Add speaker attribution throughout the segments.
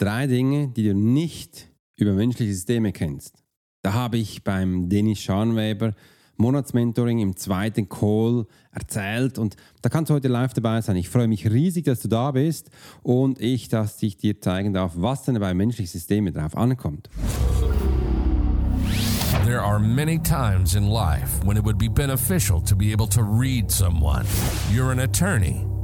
Speaker 1: Drei Dinge, die du nicht über menschliche Systeme kennst. Da habe ich beim Dennis Scharnweber Monatsmentoring im zweiten Call erzählt und da kannst du heute live dabei sein. Ich freue mich riesig, dass du da bist und ich, dass ich dir zeigen darf, was denn bei menschlichen Systemen drauf ankommt.
Speaker 2: There are many times in life when it would be beneficial to be able to read someone. You're an attorney.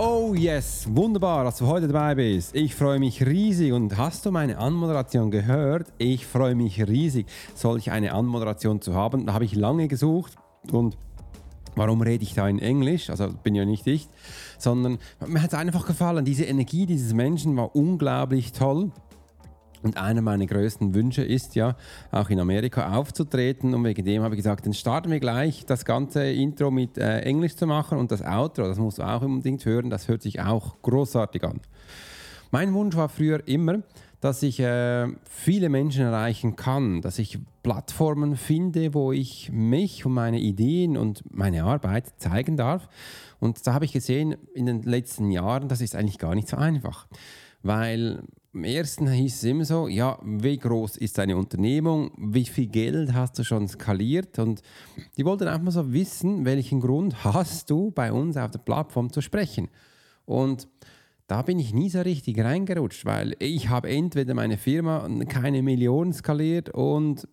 Speaker 1: Oh yes, wunderbar, dass du heute dabei bist. Ich freue mich riesig und hast du meine Anmoderation gehört? Ich freue mich riesig, solch eine Anmoderation zu haben. Da habe ich lange gesucht und Warum rede ich da in Englisch? Also bin ja nicht ich, sondern mir hat es einfach gefallen. Diese Energie dieses Menschen war unglaublich toll. Und einer meiner größten Wünsche ist ja, auch in Amerika aufzutreten. Und wegen dem habe ich gesagt, dann starten wir gleich das ganze Intro mit äh, Englisch zu machen und das Outro, das musst du auch unbedingt hören, das hört sich auch großartig an. Mein Wunsch war früher immer, dass ich äh, viele Menschen erreichen kann, dass ich Plattformen finde, wo ich mich und meine Ideen und meine Arbeit zeigen darf. Und da habe ich gesehen in den letzten Jahren, das ist eigentlich gar nicht so einfach, weil im ersten hieß es immer so, ja, wie groß ist deine Unternehmung, wie viel Geld hast du schon skaliert und die wollten einfach mal so wissen, welchen Grund hast du bei uns auf der Plattform zu sprechen. Und da bin ich nie so richtig reingerutscht, weil ich habe entweder meine Firma keine Millionen skaliert und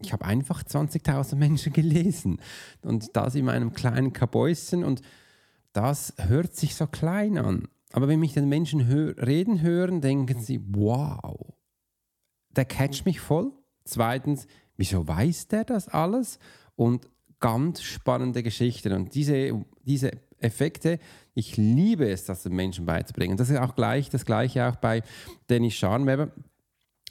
Speaker 1: ich habe einfach 20.000 Menschen gelesen und das in meinem kleinen Kabäuschen und das hört sich so klein an. Aber wenn mich den Menschen hör reden hören, denken sie, wow, der catcht mich voll. Zweitens, wieso weiß der das alles? Und ganz spannende Geschichten. Und diese, diese Effekte, ich liebe es, das den Menschen beizubringen. Das ist auch gleich das Gleiche auch bei Dennis Scharnweber.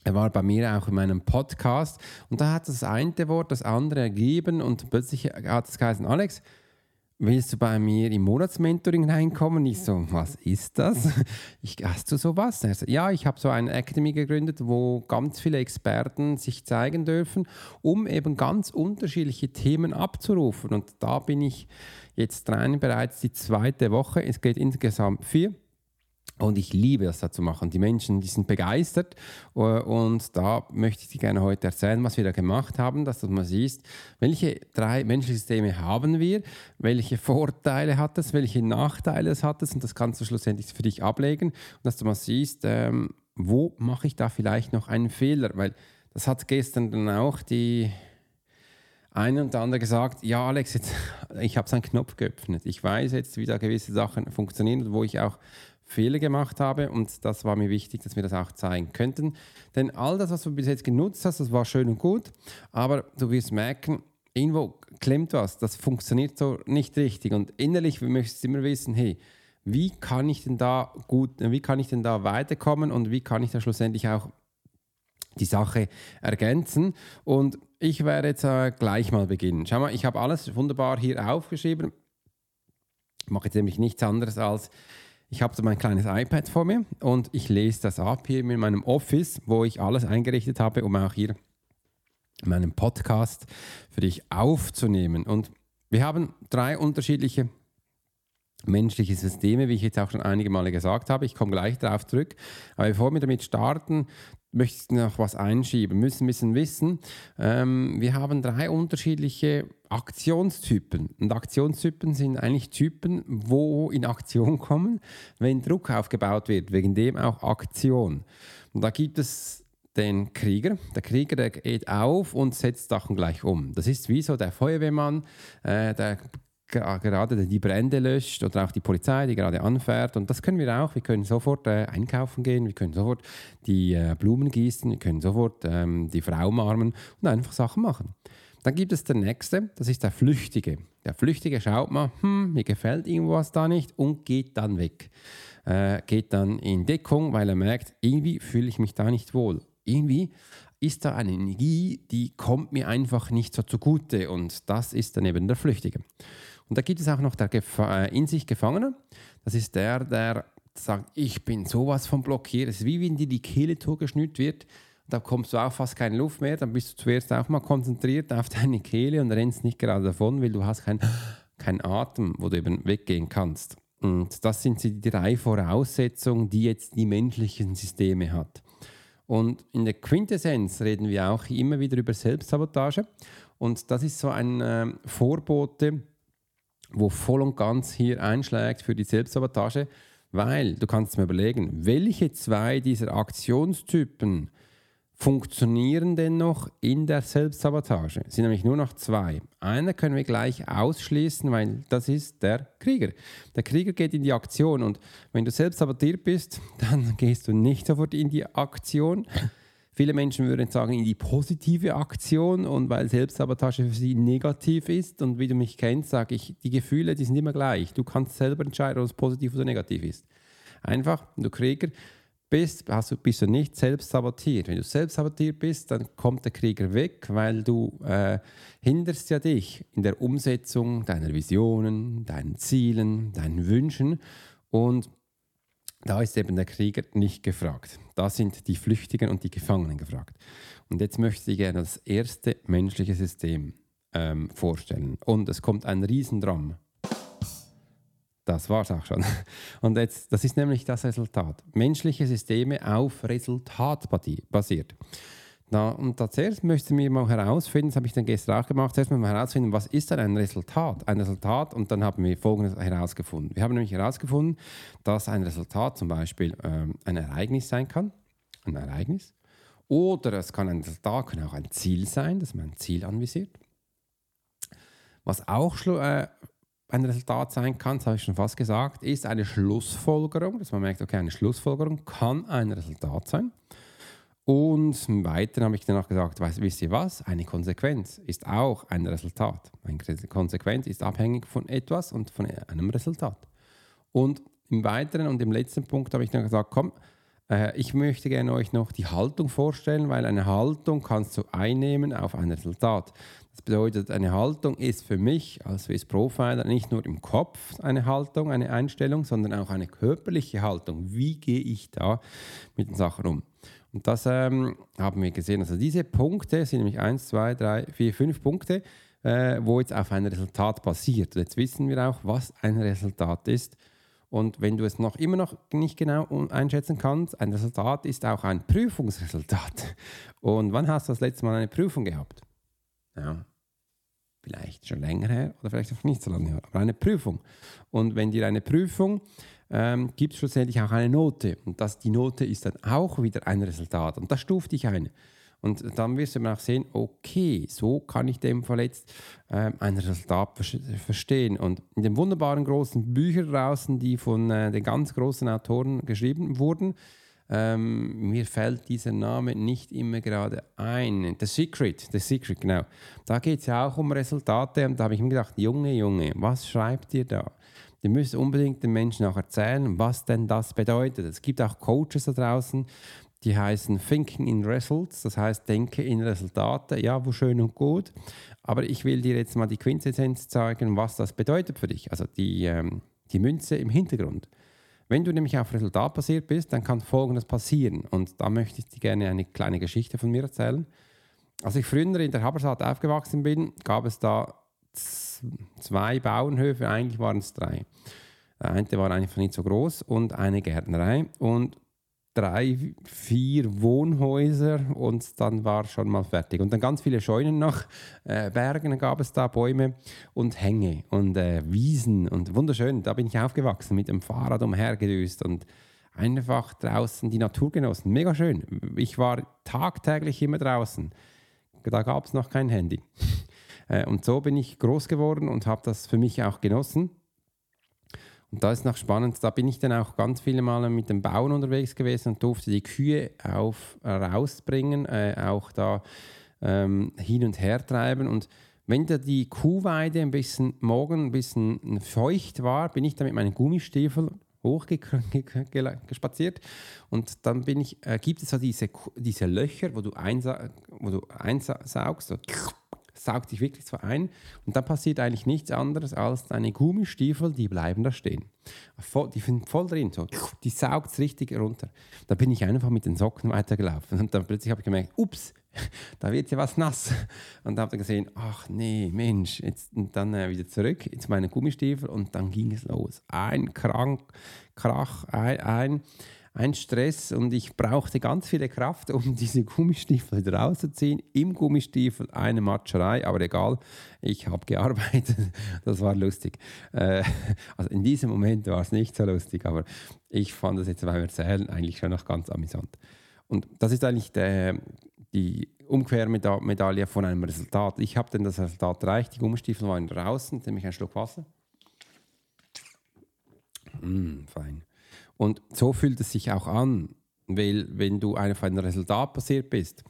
Speaker 1: Er war bei mir auch in meinem Podcast und da hat das eine Wort das andere ergeben und plötzlich hat es geheißen, Alex, willst du bei mir im Monatsmentoring reinkommen? Ich so, was ist das? Ich, hast du sowas? Er so, ja, ich habe so eine Academy gegründet, wo ganz viele Experten sich zeigen dürfen, um eben ganz unterschiedliche Themen abzurufen. Und da bin ich jetzt rein bereits die zweite Woche. Es geht insgesamt vier. Und ich liebe es, da zu machen. Die Menschen, die sind begeistert. Äh, und da möchte ich dir gerne heute erzählen, was wir da gemacht haben, dass du mal siehst, welche drei Menschensysteme haben wir, welche Vorteile hat es, welche Nachteile es hat es. Und das kannst du schlussendlich für dich ablegen. Und dass du mal siehst, ähm, wo mache ich da vielleicht noch einen Fehler. Weil das hat gestern dann auch die eine und andere gesagt, ja Alex, jetzt, ich habe seinen Knopf geöffnet. Ich weiß jetzt, wie da gewisse Sachen funktionieren, wo ich auch Fehler gemacht habe und das war mir wichtig, dass wir das auch zeigen könnten. Denn all das, was du bis jetzt genutzt hast, das war schön und gut, aber du wirst merken, irgendwo klemmt was, das funktioniert so nicht richtig und innerlich möchtest du immer wissen, hey, wie kann ich denn da gut, wie kann ich denn da weiterkommen und wie kann ich da schlussendlich auch die Sache ergänzen und ich werde jetzt äh, gleich mal beginnen. Schau mal, ich habe alles wunderbar hier aufgeschrieben. Ich mache jetzt nämlich nichts anderes als ich habe so mein kleines iPad vor mir und ich lese das ab hier in meinem Office, wo ich alles eingerichtet habe, um auch hier meinen Podcast für dich aufzunehmen. Und wir haben drei unterschiedliche menschliche Systeme, wie ich jetzt auch schon einige Male gesagt habe. Ich komme gleich darauf zurück. Aber bevor wir damit starten, möchte ich noch was einschieben. Wir müssen ein bisschen wissen, ähm, wir haben drei unterschiedliche Aktionstypen. Und Aktionstypen sind eigentlich Typen, wo in Aktion kommen, wenn Druck aufgebaut wird, wegen dem auch Aktion. Und da gibt es den Krieger. Der Krieger, der geht auf und setzt Sachen gleich um. Das ist wie so der Feuerwehrmann, äh, der gerade die Brände löscht oder auch die Polizei, die gerade anfährt. Und das können wir auch. Wir können sofort äh, einkaufen gehen, wir können sofort die äh, Blumen gießen, wir können sofort ähm, die Frau umarmen und einfach Sachen machen. Dann gibt es den nächste, das ist der Flüchtige. Der Flüchtige schaut mal, hm, mir gefällt irgendwas da nicht und geht dann weg. Äh, geht dann in Deckung, weil er merkt, irgendwie fühle ich mich da nicht wohl. Irgendwie ist da eine Energie, die kommt mir einfach nicht so zugute und das ist dann eben der Flüchtige. Und da gibt es auch noch der Gefa äh, in sich Gefangene. Das ist der, der sagt, ich bin sowas von blockiert. Es ist wie wenn dir die Kehle zugeschnürt wird da kommst du auch fast keine Luft mehr, dann bist du zuerst auch mal konzentriert auf deine Kehle und rennst nicht gerade davon, weil du hast keinen kein Atem, wo du eben weggehen kannst. Und das sind die drei Voraussetzungen, die jetzt die menschlichen Systeme hat. Und in der Quintessenz reden wir auch immer wieder über Selbstsabotage. Und das ist so ein äh, Vorbote, wo voll und ganz hier einschlägt für die Selbstsabotage, weil du kannst mir überlegen, welche zwei dieser Aktionstypen funktionieren denn noch in der Selbstsabotage? Es sind nämlich nur noch zwei. Einer können wir gleich ausschließen, weil das ist der Krieger. Der Krieger geht in die Aktion und wenn du selbst sabotiert bist, dann gehst du nicht sofort in die Aktion. Viele Menschen würden sagen, in die positive Aktion und weil Selbstsabotage für sie negativ ist und wie du mich kennst, sage ich, die Gefühle, die sind immer gleich. Du kannst selber entscheiden, ob es positiv oder negativ ist. Einfach, du Krieger, bist, hast du, bist du nicht selbst sabotiert. Wenn du selbst sabotiert bist, dann kommt der Krieger weg, weil du äh, hinderst ja dich in der Umsetzung deiner Visionen, deinen Zielen, deinen Wünschen und da ist eben der Krieger nicht gefragt. Da sind die Flüchtigen und die Gefangenen gefragt. Und jetzt möchte ich gerne das erste menschliche System ähm, vorstellen. Und es kommt ein Riesendrum das war es auch schon. Und jetzt, das ist nämlich das Resultat. Menschliche Systeme auf Resultat basiert. Na, und zuerst möchten wir mal herausfinden, das habe ich dann gestern auch gemacht, zuerst mal herausfinden, was ist denn ein Resultat? Ein Resultat und dann haben wir Folgendes herausgefunden. Wir haben nämlich herausgefunden, dass ein Resultat zum Beispiel ähm, ein Ereignis sein kann, ein Ereignis, oder es kann ein Resultat, kann auch ein Ziel sein, dass man ein Ziel anvisiert. Was auch äh, ein Resultat sein kann, das habe ich schon fast gesagt, ist eine Schlussfolgerung, dass man merkt, okay, eine Schlussfolgerung kann ein Resultat sein. Und im Weiteren habe ich dann auch gesagt, weißt, wisst ihr was? Eine Konsequenz ist auch ein Resultat. Eine Konsequenz ist abhängig von etwas und von einem Resultat. Und im Weiteren und im letzten Punkt habe ich dann gesagt, komm, äh, ich möchte gerne euch noch die Haltung vorstellen, weil eine Haltung kannst du einnehmen auf ein Resultat. Das bedeutet, eine Haltung ist für mich als Swiss Profiler nicht nur im Kopf eine Haltung, eine Einstellung, sondern auch eine körperliche Haltung. Wie gehe ich da mit den Sachen um? Und das ähm, haben wir gesehen. Also diese Punkte sind nämlich 1, 2, 3, 4, 5 Punkte, äh, wo jetzt auf ein Resultat basiert. Und jetzt wissen wir auch, was ein Resultat ist. Und wenn du es noch immer noch nicht genau einschätzen kannst, ein Resultat ist auch ein Prüfungsresultat. Und wann hast du das letzte Mal eine Prüfung gehabt? Ja, vielleicht schon länger her oder vielleicht auch nicht so lange her, aber eine Prüfung. Und wenn dir eine Prüfung ähm, gibt es schlussendlich auch eine Note. Und das, die Note ist dann auch wieder ein Resultat. Und das stuft dich ein. Und dann wirst du auch sehen, okay, so kann ich dem Fall jetzt äh, ein Resultat verstehen. Und in den wunderbaren großen Büchern draußen, die von äh, den ganz großen Autoren geschrieben wurden, ähm, mir fällt dieser Name nicht immer gerade ein. The Secret, The Secret, genau. Da geht es ja auch um Resultate und da habe ich mir gedacht, Junge, Junge, was schreibt ihr da? Ihr müsst unbedingt den Menschen auch erzählen, was denn das bedeutet. Es gibt auch Coaches da draußen, die heißen Thinking in Results, das heißt Denke in Resultate. Ja, wo schön und gut. Aber ich will dir jetzt mal die Quintessenz zeigen, was das bedeutet für dich. Also die, ähm, die Münze im Hintergrund. Wenn du nämlich auf Resultat basiert bist, dann kann Folgendes passieren. Und da möchte ich dir gerne eine kleine Geschichte von mir erzählen. Als ich früher in der Habersaat aufgewachsen bin, gab es da zwei Bauernhöfe, eigentlich waren es drei. Der eine war einfach nicht so groß und eine Gärtnerei. Und drei, vier Wohnhäuser und dann war schon mal fertig. Und dann ganz viele Scheunen noch, äh, Bergen gab es da, Bäume und Hänge und äh, Wiesen und wunderschön. Da bin ich aufgewachsen, mit dem Fahrrad umhergedüst und einfach draußen die Natur genossen. Mega schön. Ich war tagtäglich immer draußen. Da gab es noch kein Handy. Äh, und so bin ich groß geworden und habe das für mich auch genossen. Und da ist noch spannend, da bin ich dann auch ganz viele Male mit dem Bauen unterwegs gewesen und durfte die Kühe auf, äh, rausbringen, äh, auch da ähm, hin und her treiben. Und wenn da die Kuhweide ein bisschen morgen ein bisschen feucht war, bin ich da mit meinen Gummistiefeln hochgespaziert und dann bin ich, äh, gibt es so diese, diese Löcher, wo du, einsa wo du einsaugst, so, saugt dich wirklich so ein und dann passiert eigentlich nichts anderes als deine Gummistiefel, die bleiben da stehen. Die sind voll drin, so. die saugt es richtig runter. Da bin ich einfach mit den Socken weitergelaufen und dann plötzlich habe ich gemerkt, ups, da wird ja was nass. Und da habe ich gesehen, ach nee, Mensch, jetzt und dann äh, wieder zurück zu meinen Gummistiefel und dann ging es los. Ein Krank, Krach, ein, ein, ein Stress und ich brauchte ganz viele Kraft, um diese Gummistiefel rauszuziehen. Im Gummistiefel eine Matscherei, aber egal, ich habe gearbeitet. Das war lustig. Äh, also in diesem Moment war es nicht so lustig, aber ich fand das jetzt beim Erzählen eigentlich schon noch ganz amüsant. Und das ist eigentlich der, die Umkehrmedaille von einem Resultat. Ich habe dann das Resultat erreicht, die Gummistiefel waren draußen, nämlich ein Schluck Wasser. Mm, fein. Und so fühlt es sich auch an, weil wenn du auf ein Resultat basiert bist,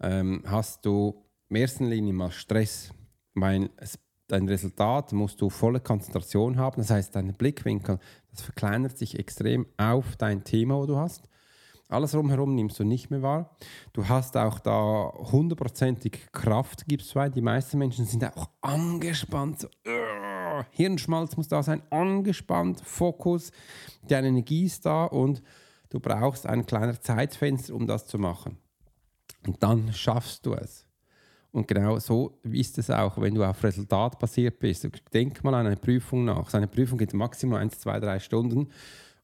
Speaker 1: ähm, hast du in erster Linie mal Stress, weil es, dein Resultat musst du volle Konzentration haben. Das heißt, dein Blickwinkel, das verkleinert sich extrem auf dein Thema, wo du hast. Alles rumherum nimmst du nicht mehr wahr. Du hast auch da hundertprozentig Kraft, gibst zwei. Die meisten Menschen sind auch angespannt. So, Hirnschmalz muss da sein, angespannt, Fokus, deine Energie ist da und du brauchst ein kleines Zeitfenster, um das zu machen. Und dann schaffst du es. Und genau so ist es auch, wenn du auf Resultat basiert bist. Denk mal an eine Prüfung nach. So eine Prüfung geht maximal 1, 2, 3 Stunden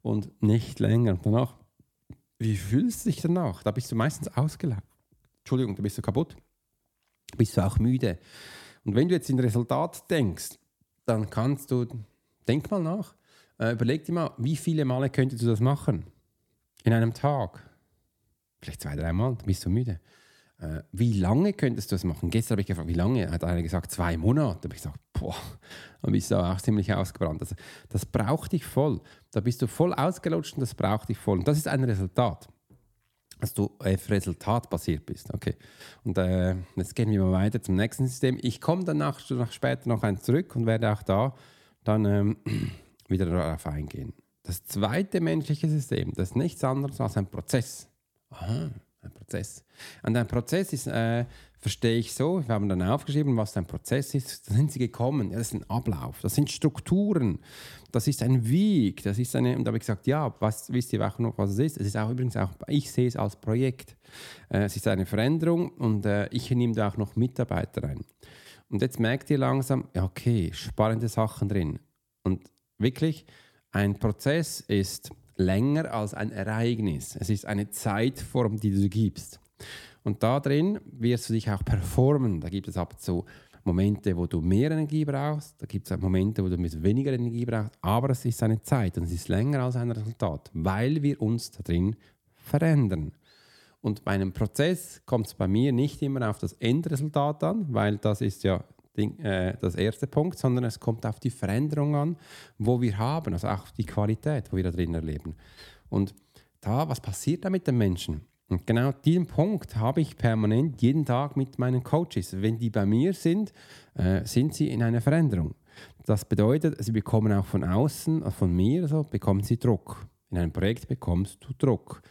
Speaker 1: und nicht länger. Danach wie fühlst du dich danach? Da bist du meistens ausgelaugt. Entschuldigung, da bist du kaputt. Bist du auch müde. Und wenn du jetzt in Resultat denkst, dann kannst du, denk mal nach, äh, überleg dir mal, wie viele Male könntest du das machen? In einem Tag? Vielleicht zwei, dreimal, dann bist du müde. Äh, wie lange könntest du das machen? Gestern habe ich gefragt, wie lange? Hat einer gesagt, zwei Monate. Da habe ich gesagt, boah, dann bist du auch ziemlich ausgebrannt. Also, das braucht dich voll. Da bist du voll ausgelutscht und das braucht dich voll. Und das ist ein Resultat, dass du auf Resultat basiert bist. Okay. Und äh, jetzt gehen wir mal weiter zum nächsten System. Ich komme dann nach, nach später noch eins zurück und werde auch da dann ähm, wieder darauf eingehen. Das zweite menschliche System, das ist nichts anderes als ein Prozess. Aha ein Prozess. Und ein Prozess ist, äh, verstehe ich so, wir haben dann aufgeschrieben, was ein Prozess ist. Da sind sie gekommen. Ja, das ist ein Ablauf, das sind Strukturen, das ist ein Weg, das ist eine, und da habe ich gesagt, ja, was, wisst ihr auch noch, was es ist? Es ist auch übrigens auch, ich sehe es als Projekt. Äh, es ist eine Veränderung und äh, ich nehme da auch noch Mitarbeiter rein. Und jetzt merkt ihr langsam, ja, okay, spannende Sachen drin. Und wirklich, ein Prozess ist länger als ein Ereignis. Es ist eine Zeitform, die du gibst. Und da drin wirst du dich auch performen. Da gibt es ab so Momente, wo du mehr Energie brauchst, da gibt es Momente, wo du weniger Energie brauchst, aber es ist eine Zeit und es ist länger als ein Resultat, weil wir uns da drin verändern. Und bei einem Prozess kommt es bei mir nicht immer auf das Endresultat an, weil das ist ja äh, das erste Punkt, sondern es kommt auf die Veränderung an, wo wir haben, also auch die Qualität, wo wir da drin erleben. Und da, was passiert da mit den Menschen? Und genau diesen Punkt habe ich permanent jeden Tag mit meinen Coaches. Wenn die bei mir sind, äh, sind sie in einer Veränderung. Das bedeutet, sie bekommen auch von außen, also von mir, also bekommen sie Druck. In einem Projekt bekommst du Druck.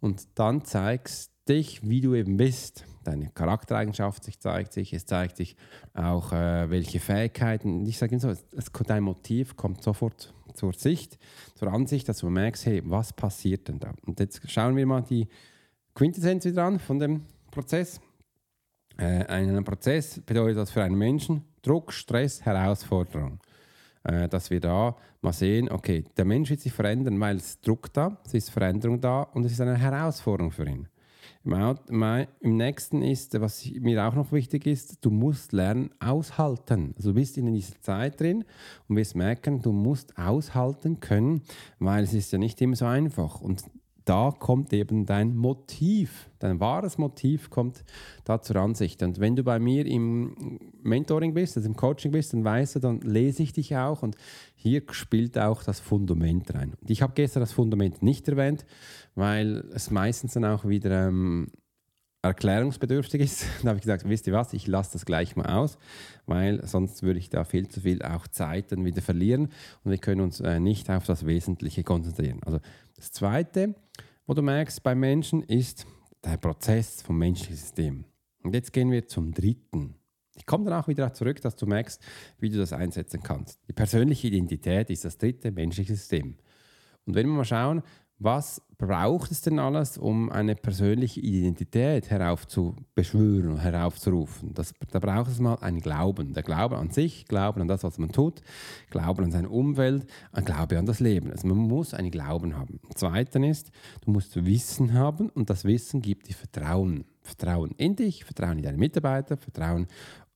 Speaker 1: Und dann zeigst dich, wie du eben bist. Deine Charaktereigenschaft sich zeigt sich, es zeigt sich auch, äh, welche Fähigkeiten. Ich sage immer so, dein Motiv kommt sofort zur Sicht, zur Ansicht, dass du merkst, hey, was passiert denn da? Und jetzt schauen wir mal die Quintessenz wieder an von dem Prozess. Äh, ein Prozess bedeutet das für einen Menschen Druck, Stress, Herausforderung. Äh, dass wir da mal sehen, okay, der Mensch wird sich verändern, weil es Druck da, es ist Veränderung da und es ist eine Herausforderung für ihn. Im, nächsten ist, was mir auch noch wichtig ist, du musst lernen, aushalten. Also du bist in dieser Zeit drin und wirst merken, du musst aushalten können, weil es ist ja nicht immer so einfach. Und da kommt eben dein Motiv, dein wahres Motiv kommt da zur Ansicht. Und wenn du bei mir im Mentoring bist, also im Coaching bist, dann weißt du, dann lese ich dich auch und hier spielt auch das Fundament rein. Und ich habe gestern das Fundament nicht erwähnt, weil es meistens dann auch wieder ähm, erklärungsbedürftig ist. da habe ich gesagt, wisst ihr was, ich lasse das gleich mal aus, weil sonst würde ich da viel zu viel auch Zeit dann wieder verlieren und wir können uns äh, nicht auf das Wesentliche konzentrieren. Also das Zweite, wo du merkst bei Menschen, ist der Prozess vom menschlichen System. Und jetzt gehen wir zum Dritten. Ich komme dann auch wieder zurück, dass du merkst, wie du das einsetzen kannst. Die persönliche Identität ist das dritte menschliche System. Und wenn wir mal schauen, was braucht es denn alles, um eine persönliche Identität heraufzubeschwören und heraufzurufen? Das, da braucht es mal einen Glauben. Der Glaube an sich, Glauben an das, was man tut, Glauben an seine Umwelt, ein Glaube an das Leben. Also man muss einen Glauben haben. Zweitens ist, du musst Wissen haben und das Wissen gibt dir Vertrauen. Vertrauen in dich, Vertrauen in deine Mitarbeiter, Vertrauen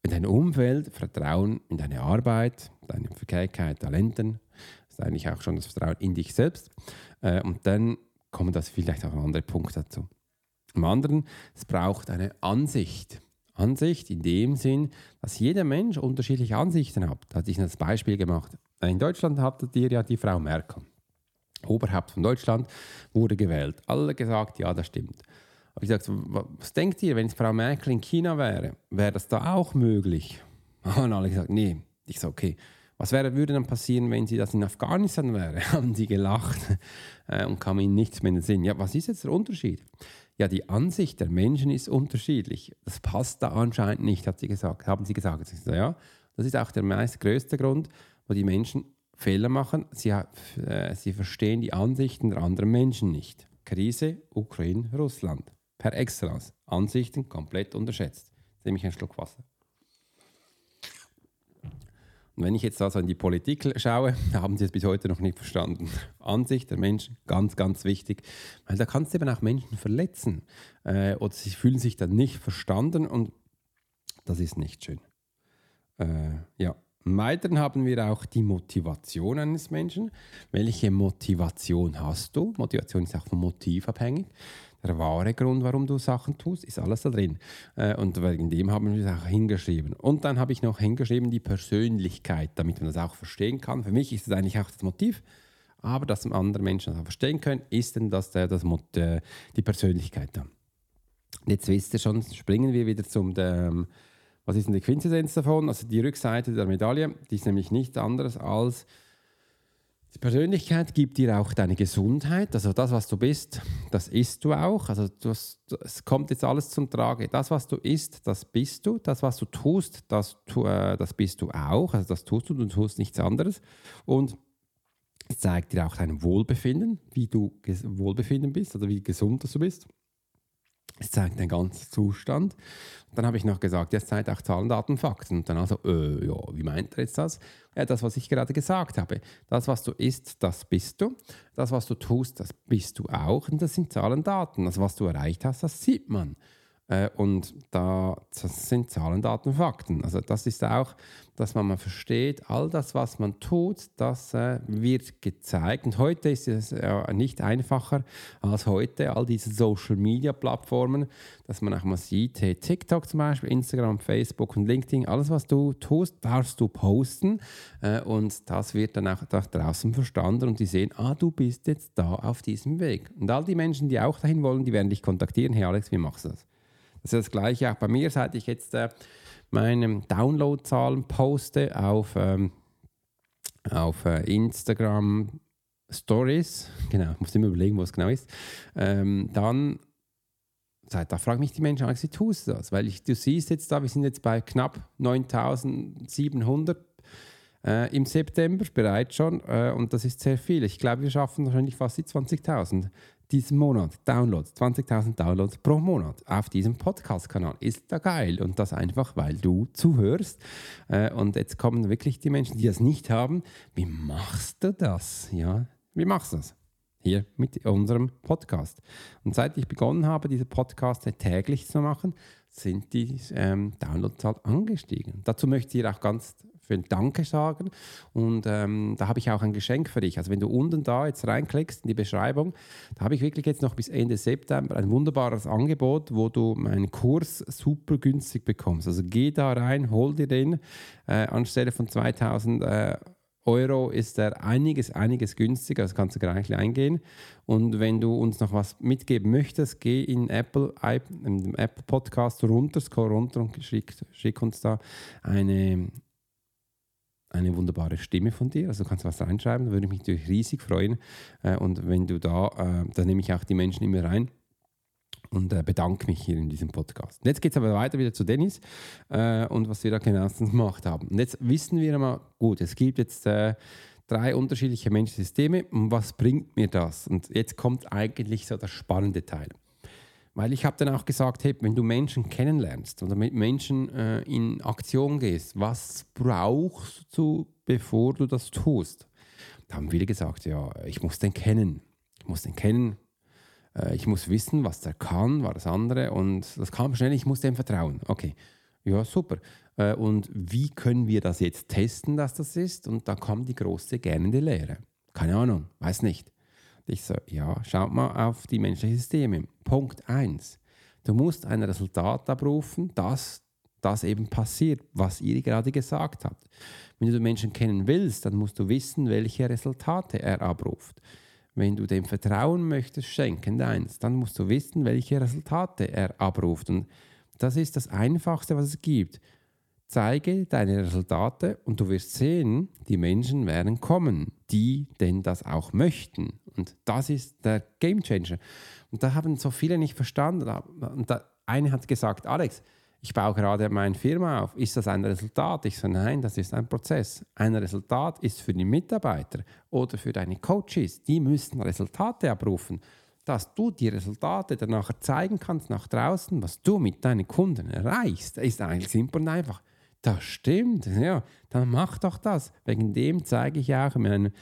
Speaker 1: in deine Umwelt, Vertrauen in deine Arbeit, deine Fähigkeit, Talenten. Ist eigentlich auch schon das Vertrauen in dich selbst. Äh, und dann kommen das vielleicht auch andere Punkte dazu. Im anderen, es braucht eine Ansicht. Ansicht in dem Sinn, dass jeder Mensch unterschiedliche Ansichten hat. Da hatte ich das Beispiel gemacht. In Deutschland hattet ihr ja die Frau Merkel. Oberhaupt von Deutschland wurde gewählt. Alle gesagt, ja, das stimmt. Aber ich sagte, was denkt ihr, wenn es Frau Merkel in China wäre, wäre das da auch möglich? Und alle gesagt, nee. Ich so, okay, was wäre, würde dann passieren, wenn sie das in Afghanistan wäre? Haben sie gelacht äh, und kam ihnen nichts mehr in den Sinn. Ja, was ist jetzt der Unterschied? Ja, die Ansicht der Menschen ist unterschiedlich. Das passt da anscheinend nicht, hat sie gesagt, haben sie gesagt. Ja, das ist auch der meist größte Grund, wo die Menschen Fehler machen. Sie, äh, sie verstehen die Ansichten der anderen Menschen nicht. Krise, Ukraine, Russland. Per Excellence. Ansichten komplett unterschätzt. Nehme ich einen Schluck Wasser. Und wenn ich jetzt also in die Politik schaue, haben sie es bis heute noch nicht verstanden. Ansicht der Menschen, ganz, ganz wichtig, weil da kannst du eben auch Menschen verletzen äh, oder sie fühlen sich dann nicht verstanden und das ist nicht schön. Äh, ja. Weiteren haben wir auch die Motivation eines Menschen. Welche Motivation hast du? Motivation ist auch vom Motiv abhängig der wahre Grund, warum du Sachen tust, ist alles da drin. Äh, und wegen dem haben wir es auch hingeschrieben. Und dann habe ich noch hingeschrieben die Persönlichkeit, damit man das auch verstehen kann. Für mich ist es eigentlich auch das Motiv, aber dass andere Menschen das auch verstehen können, ist denn das, das, das äh, die Persönlichkeit dann. Jetzt wisst ihr schon, springen wir wieder zum, dem, was ist denn die Quintessenz davon? Also die Rückseite der Medaille, die ist nämlich nichts anderes als die Persönlichkeit gibt dir auch deine Gesundheit, also das, was du bist, das isst du auch. Also du hast, es kommt jetzt alles zum Trage. Das, was du isst, das bist du. Das, was du tust, das, äh, das bist du auch. Also das tust du, du tust nichts anderes. Und es zeigt dir auch dein Wohlbefinden, wie du Wohlbefinden bist, oder wie gesund du bist. Es zeigt den ganzen Zustand. Dann habe ich noch gesagt, jetzt zeigt auch Zahlen, Daten, Fakten. Und dann also, äh, ja, wie meint er jetzt das? Ja, das, was ich gerade gesagt habe. Das, was du isst, das bist du. Das, was du tust, das bist du auch. Und das sind Zahlen, Daten. Das, was du erreicht hast, das sieht man. Äh, und da das sind Zahlen, Daten, Fakten. Also das ist auch, dass man mal versteht, all das, was man tut, das äh, wird gezeigt. Und heute ist es nicht einfacher als heute, all diese Social-Media-Plattformen, dass man auch mal sieht, hey, TikTok zum Beispiel, Instagram, Facebook und LinkedIn, alles, was du tust, darfst du posten. Äh, und das wird dann auch da draußen verstanden und die sehen, ah, du bist jetzt da auf diesem Weg. Und all die Menschen, die auch dahin wollen, die werden dich kontaktieren. Hey Alex, wie machst du das? Das ist das Gleiche auch bei mir, seit ich jetzt äh, meine Downloadzahlen poste auf, ähm, auf äh, Instagram Stories. Genau, ich muss immer überlegen, wo es genau ist. Ähm, dann da fragen mich die Menschen, wie tust du das? Weil ich, du siehst jetzt da, wir sind jetzt bei knapp 9700 äh, im September bereits schon äh, und das ist sehr viel. Ich glaube, wir schaffen wahrscheinlich fast die 20.000 diesen Monat Downloads, 20.000 Downloads pro Monat auf diesem Podcast-Kanal. Ist da geil. Und das einfach, weil du zuhörst. Äh, und jetzt kommen wirklich die Menschen, die das nicht haben. Wie machst du das? Ja, wie machst du das? Hier mit unserem Podcast. Und seit ich begonnen habe, diese Podcasts täglich zu machen, sind die ähm, Downloadzahlen angestiegen. Dazu möchte ich dir auch ganz will Danke sagen und ähm, da habe ich auch ein Geschenk für dich. Also wenn du unten da jetzt reinklickst in die Beschreibung, da habe ich wirklich jetzt noch bis Ende September ein wunderbares Angebot, wo du meinen Kurs super günstig bekommst. Also geh da rein, hol dir den äh, anstelle von 2000 äh, Euro ist er einiges, einiges günstiger, das kannst du gleich eingehen. Und wenn du uns noch was mitgeben möchtest, geh in Apple, in Apple Podcast runter, scroll runter und schick, schick uns da eine, eine wunderbare Stimme von dir. Also du kannst was reinschreiben, da würde ich mich natürlich riesig freuen. Äh, und wenn du da, äh, da nehme ich auch die Menschen immer rein und äh, bedanke mich hier in diesem Podcast. Und jetzt geht es aber weiter wieder zu Dennis und was wir da genauestens gemacht haben. Und jetzt wissen wir mal, gut, es gibt jetzt drei unterschiedliche Menschensysteme und was bringt mir das? Und jetzt kommt eigentlich so der spannende Teil. Weil ich habe dann auch gesagt, hey, wenn du Menschen kennenlernst oder mit Menschen äh, in Aktion gehst, was brauchst du, bevor du das tust? Da haben viele gesagt, ja, ich muss den kennen. Ich muss den kennen, äh, ich muss wissen, was der kann, war das andere. Und das kam schnell, ich muss dem vertrauen. Okay, ja, super. Äh, und wie können wir das jetzt testen, dass das ist? Und da kam die große gähnende Lehre. Keine Ahnung, weiß nicht. Ich so, ja, schaut mal auf die menschlichen Systeme. Punkt 1. Du musst ein Resultat abrufen, das, das eben passiert, was ihr gerade gesagt habt. Wenn du den Menschen kennen willst, dann musst du wissen, welche Resultate er abruft. Wenn du dem Vertrauen möchtest schenken, deins, dann musst du wissen, welche Resultate er abruft. Und das ist das Einfachste, was es gibt. Zeige deine Resultate und du wirst sehen, die Menschen werden kommen, die denn das auch möchten. Und das ist der Game Changer. Und da haben so viele nicht verstanden. Und der eine hat gesagt, Alex, ich baue gerade meine Firma auf. Ist das ein Resultat? Ich so, nein, das ist ein Prozess. Ein Resultat ist für die Mitarbeiter oder für deine Coaches. Die müssen Resultate abrufen. Dass du die Resultate danach zeigen kannst nach draußen, was du mit deinen Kunden erreichst, ist eigentlich simpel und einfach. Das stimmt, ja, dann mach doch das. Wegen dem zeige ich auch in meinen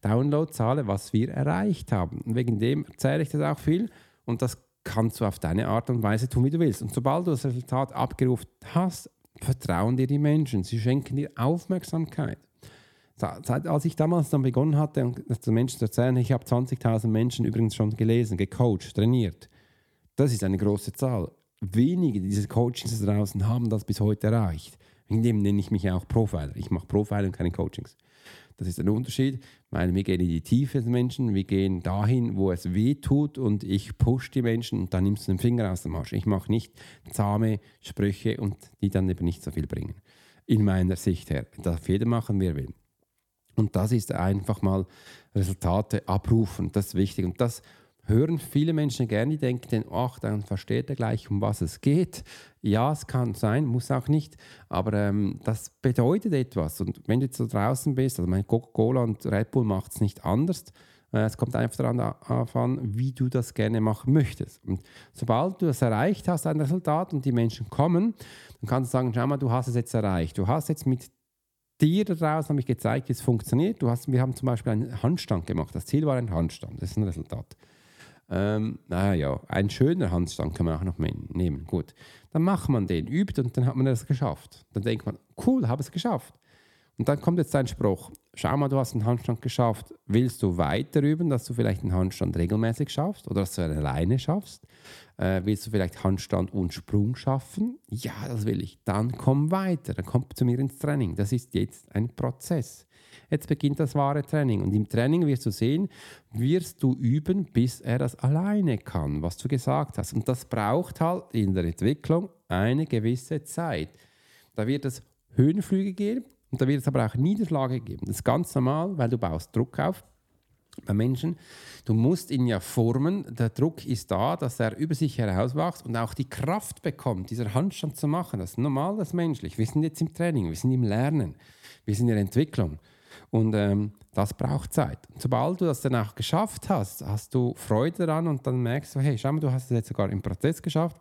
Speaker 1: Downloadzahlen, was wir erreicht haben. Wegen dem erzähle ich das auch viel und das kannst du auf deine Art und Weise tun, wie du willst. Und sobald du das Resultat abgerufen hast, vertrauen dir die Menschen. Sie schenken dir Aufmerksamkeit. Seit, als ich damals dann begonnen hatte, den Menschen zu erzählen, ich habe 20.000 Menschen übrigens schon gelesen, gecoacht, trainiert. Das ist eine große Zahl. Wenige dieser Coachings draußen haben das bis heute erreicht. Dem nenne ich mich auch Profiler. Ich mache Profiler und keine Coachings. Das ist ein Unterschied, weil wir gehen in die Tiefe des Menschen, wir gehen dahin, wo es weh tut und ich push die Menschen und dann nimmst du den Finger aus dem Arsch. Ich mache nicht zahme Sprüche und die dann eben nicht so viel bringen. In meiner Sicht her. Darf jeder machen, wer will. Und das ist einfach mal Resultate abrufen. Das ist wichtig. Und das hören viele Menschen gerne, die denken, ach, dann versteht er gleich, um was es geht. Ja, es kann sein, muss auch nicht, aber ähm, das bedeutet etwas. Und wenn du jetzt so draußen bist, also mein Coca-Cola und Red Bull macht es nicht anders, äh, es kommt einfach darauf an, wie du das gerne machen möchtest. Und sobald du es erreicht hast, ein Resultat und die Menschen kommen, dann kannst du sagen, schau mal, du hast es jetzt erreicht. Du hast jetzt mit dir da draußen gezeigt, wie es funktioniert. Du hast, wir haben zum Beispiel einen Handstand gemacht. Das Ziel war ein Handstand. Das ist ein Resultat. Ähm, naja, ein schöner Handstand kann man auch noch nehmen. Gut, dann macht man den, übt und dann hat man das geschafft. Dann denkt man, cool, habe es geschafft. Und dann kommt jetzt ein Spruch. Schau mal, du hast einen Handstand geschafft. Willst du weiter üben, dass du vielleicht einen Handstand regelmäßig schaffst oder dass du einen alleine schaffst? Äh, willst du vielleicht Handstand und Sprung schaffen? Ja, das will ich. Dann komm weiter. Dann komm zu mir ins Training. Das ist jetzt ein Prozess. Jetzt beginnt das wahre Training. Und im Training wirst du sehen, wirst du üben, bis er das alleine kann, was du gesagt hast. Und das braucht halt in der Entwicklung eine gewisse Zeit. Da wird es Höhenflüge geben und da wird es aber auch Niederschläge geben. Das ist ganz normal, weil du baust Druck auf bei Menschen. Du musst ihn ja formen. Der Druck ist da, dass er über sich herauswächst und auch die Kraft bekommt, dieser Handstand zu machen. Das ist normal, das ist menschlich. Wir sind jetzt im Training, wir sind im Lernen, wir sind in der Entwicklung. Und ähm, das braucht Zeit. Und sobald du das dann auch geschafft hast, hast du Freude daran und dann merkst du, hey, schau mal, du hast es jetzt sogar im Prozess geschafft.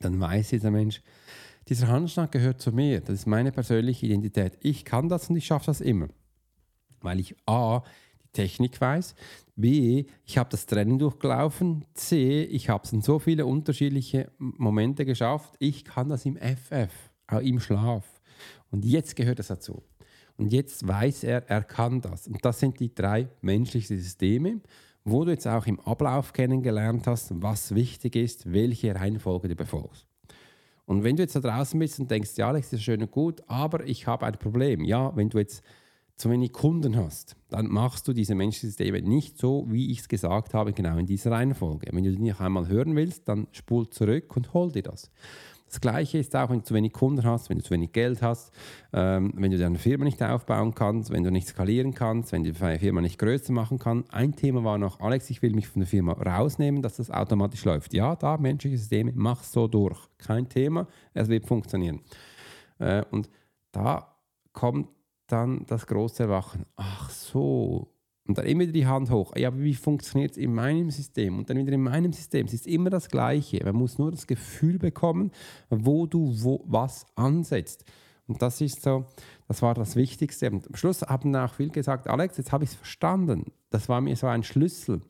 Speaker 1: Dann weiß dieser Mensch, dieser Handstand gehört zu mir. Das ist meine persönliche Identität. Ich kann das und ich schaffe das immer. Weil ich A, die Technik weiß, B, ich habe das Training durchgelaufen, C, ich habe es in so viele unterschiedliche Momente geschafft. Ich kann das im FF, auch im Schlaf. Und jetzt gehört es dazu. Und jetzt weiß er, er kann das. Und das sind die drei menschlichen Systeme, wo du jetzt auch im Ablauf kennengelernt hast, was wichtig ist, welche Reihenfolge du befolgst. Und wenn du jetzt da draußen bist und denkst, ja, Alex, das ist schön und gut, aber ich habe ein Problem. Ja, wenn du jetzt zu wenig Kunden hast, dann machst du diese Menschensysteme nicht so, wie ich es gesagt habe, genau in dieser Reihenfolge. Wenn du die noch einmal hören willst, dann spul zurück und hol dir das. Das Gleiche ist auch, wenn du zu wenig Kunden hast, wenn du zu wenig Geld hast, ähm, wenn du deine Firma nicht aufbauen kannst, wenn du nicht skalieren kannst, wenn du deine Firma nicht größer machen kannst. Ein Thema war noch, Alex, ich will mich von der Firma rausnehmen, dass das automatisch läuft. Ja, da menschliche Systeme, mach so durch. Kein Thema, es wird funktionieren. Äh, und da kommt dann das große Erwachen. Ach so, und dann immer wieder die Hand hoch. Ja, aber wie funktioniert es in meinem System? Und dann wieder in meinem System. Es ist immer das Gleiche. Man muss nur das Gefühl bekommen, wo du wo, was ansetzt. Und das ist so, das war das Wichtigste. Und am Schluss haben auch viel gesagt, Alex, jetzt habe ich es verstanden. Das war mir so ein Schlüssel.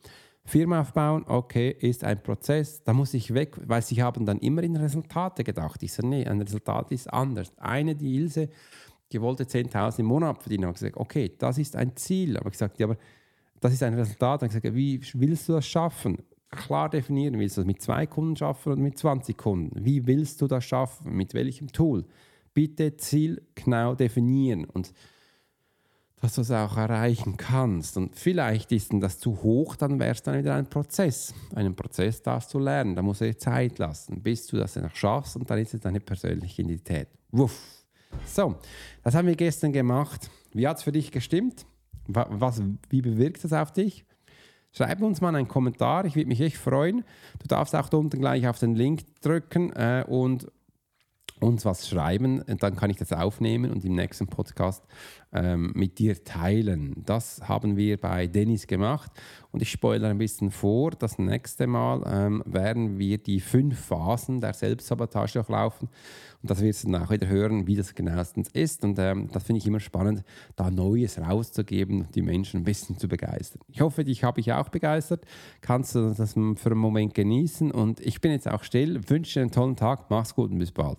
Speaker 1: Firma aufbauen, okay, ist ein Prozess, da muss ich weg, weil sie haben dann immer in Resultate gedacht. Ich sage, nee, ein Resultat ist anders. Eine, die Ilse, die wollte 10.000 im Monat verdienen. Ich habe gesagt, okay, das ist ein Ziel. Aber ich gesagt, ja, aber das ist ein Resultat. Ich gesagt, wie willst du das schaffen? Klar definieren, willst du das mit zwei Kunden schaffen oder mit 20 Kunden? Wie willst du das schaffen? Mit welchem Tool? Bitte Ziel genau definieren und dass du es auch erreichen kannst. Und vielleicht ist das zu hoch, dann wäre es dann wieder ein Prozess. Einen Prozess darfst du lernen, da musst du dir Zeit lassen, bis du das noch schaffst und dann ist es deine persönliche Identität. Wuff. So, das haben wir gestern gemacht. Wie hat es für dich gestimmt? Was, wie bewirkt das auf dich? Schreib uns mal einen Kommentar, ich würde mich echt freuen. Du darfst auch da unten gleich auf den Link drücken äh, und uns was schreiben, dann kann ich das aufnehmen und im nächsten Podcast ähm, mit dir teilen. Das haben wir bei Dennis gemacht und ich spoilere ein bisschen vor. Das nächste Mal ähm, werden wir die fünf Phasen der Selbstsabotage durchlaufen und das wirst du dann auch wieder hören, wie das genauestens ist. Und ähm, das finde ich immer spannend, da Neues rauszugeben und die Menschen ein bisschen zu begeistern. Ich hoffe, dich habe ich auch begeistert. Kannst du das für einen Moment genießen und ich bin jetzt auch still. Wünsche dir einen tollen Tag. Mach's gut und bis bald.